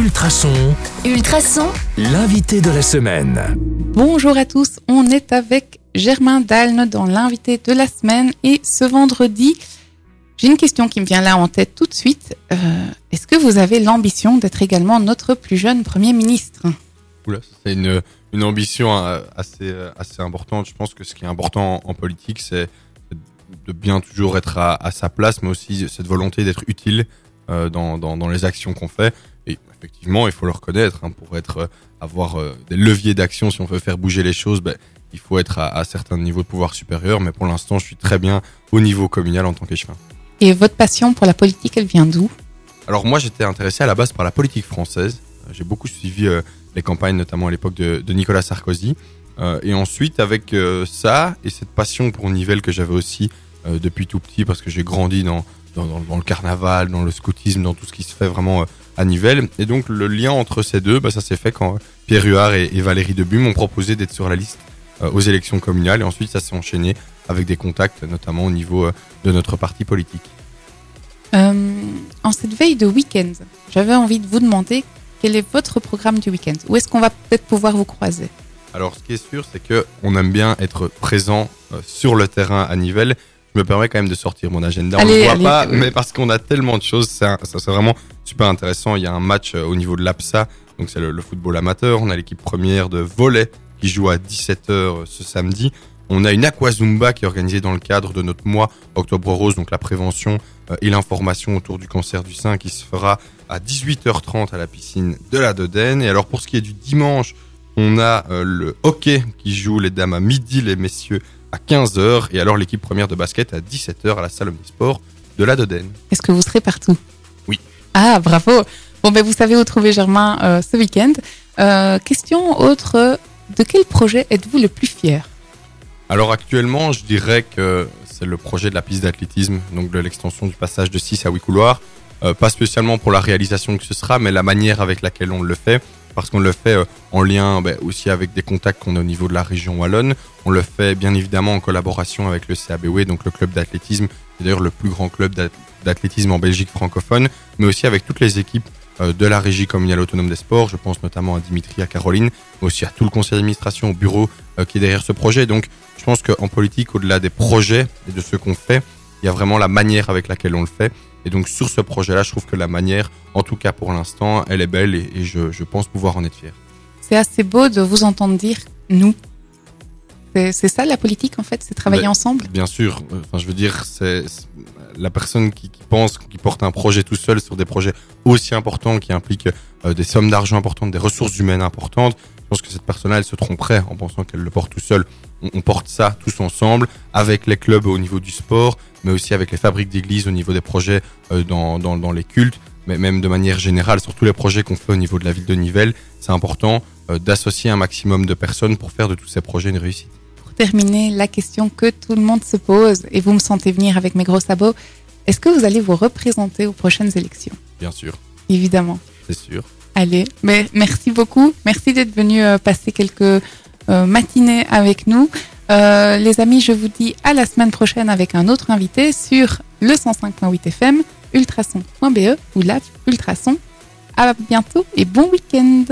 Ultrason, Ultrason, l'invité de la semaine. Bonjour à tous, on est avec Germain Dalne dans l'invité de la semaine et ce vendredi, j'ai une question qui me vient là en tête tout de suite. Euh, Est-ce que vous avez l'ambition d'être également notre plus jeune Premier ministre? C'est une, une ambition euh, assez, euh, assez importante. Je pense que ce qui est important en, en politique, c'est de bien toujours être à, à, sa place, mais aussi cette volonté d'être utile euh, dans, dans, dans, les actions qu'on fait. Et effectivement, il faut le reconnaître, hein, pour être, euh, avoir euh, des leviers d'action, si on veut faire bouger les choses, ben, il faut être à, à certains niveaux de pouvoir supérieur. Mais pour l'instant, je suis très bien au niveau communal en tant qu'échevin. Et votre passion pour la politique, elle vient d'où? Alors moi, j'étais intéressé à la base par la politique française. J'ai beaucoup suivi euh, les campagnes, notamment à l'époque de, de, Nicolas Sarkozy. Euh, et ensuite, avec euh, ça et cette passion pour Nivelles que j'avais aussi euh, depuis tout petit, parce que j'ai grandi dans, dans, dans, dans, le carnaval, dans le scoutisme, dans tout ce qui se fait vraiment euh, à Nivelles. Et donc le lien entre ces deux, bah, ça s'est fait quand Pierre Huard et, et Valérie Debu m'ont proposé d'être sur la liste euh, aux élections communales. Et ensuite, ça s'est enchaîné avec des contacts, notamment au niveau euh, de notre parti politique. Euh, en cette veille de week-end, j'avais envie de vous demander quel est votre programme du week-end? Où est-ce qu'on va peut-être pouvoir vous croiser? Alors, ce qui est sûr, c'est que on aime bien être présent euh, sur le terrain à Nivelles. Je me permets quand même de sortir mon agenda. Allez, on ne voit allez, pas, mais parce qu'on a tellement de choses, c'est ça c'est vraiment super intéressant. Il y a un match euh, au niveau de l'APSA, donc c'est le, le, football amateur. On a l'équipe première de volley qui joue à 17h ce samedi. On a une aquazumba qui est organisée dans le cadre de notre mois Octobre Rose, donc la prévention euh, et l'information autour du cancer du sein qui se fera à 18h30 à la piscine de la Dodène. Et alors pour ce qui est du dimanche, on a euh, le hockey qui joue les dames à midi, les messieurs à 15h et alors l'équipe première de basket à 17h à la salle omnisport de la Dodène. Est-ce que vous serez partout? Oui. Ah, bravo Bon, ben vous savez où trouver Germain euh, ce week-end. Euh, question autre, de quel projet êtes-vous le plus fier? Alors actuellement, je dirais que c'est le projet de la piste d'athlétisme, donc de l'extension du passage de 6 à 8 couloirs. Euh, pas spécialement pour la réalisation que ce sera, mais la manière avec laquelle on le fait, parce qu'on le fait euh, en lien ben, aussi avec des contacts qu'on a au niveau de la région wallonne. On le fait bien évidemment en collaboration avec le CABW, donc le club d'athlétisme, c'est d'ailleurs le plus grand club d'athlétisme en Belgique francophone, mais aussi avec toutes les équipes euh, de la régie communale autonome des sports. Je pense notamment à Dimitri, à Caroline, mais aussi à tout le conseil d'administration, au bureau euh, qui est derrière ce projet. Donc je pense qu'en politique, au-delà des projets et de ce qu'on fait, il y a vraiment la manière avec laquelle on le fait. Et donc sur ce projet-là, je trouve que la manière, en tout cas pour l'instant, elle est belle et, je, je, pense pouvoir en être fier. C'est assez beau de vous entendre dire nous. C'est ça la politique en fait, c'est travailler Mais, ensemble? Bien sûr. Enfin, je veux dire, c'est la personne qui, qui, pense, qui porte un projet tout seul sur des projets aussi importants, qui impliquent euh, des sommes d'argent importantes, des ressources humaines importantes. Je pense que cette personne-là, elle se tromperait en pensant qu'elle le porte tout seul. On, porte ça tous ensemble, avec les clubs au niveau du sport, mais aussi avec les fabriques d'église au niveau des projets euh, dans, dans, dans les cultes mais même de manière générale sur tous les projets qu'on fait au niveau de la ville de Nivelles, c'est important euh, d'associer un maximum de personnes pour faire de tous ces projets une réussite. Terminer, la question que tout le monde se pose, et vous me sentez venir avec mes gros sabots, est-ce que vous allez vous représenter aux prochaines élections? Bien sûr. Évidemment. C'est sûr. Allez, mais merci beaucoup. Merci d'être venu euh, passer quelques euh, matinées avec nous. Euh, les amis, je vous dis à la semaine prochaine avec un autre invité sur le 105.8 FM ultrason.be ou l'app Ultrason. À bientôt et bon week-end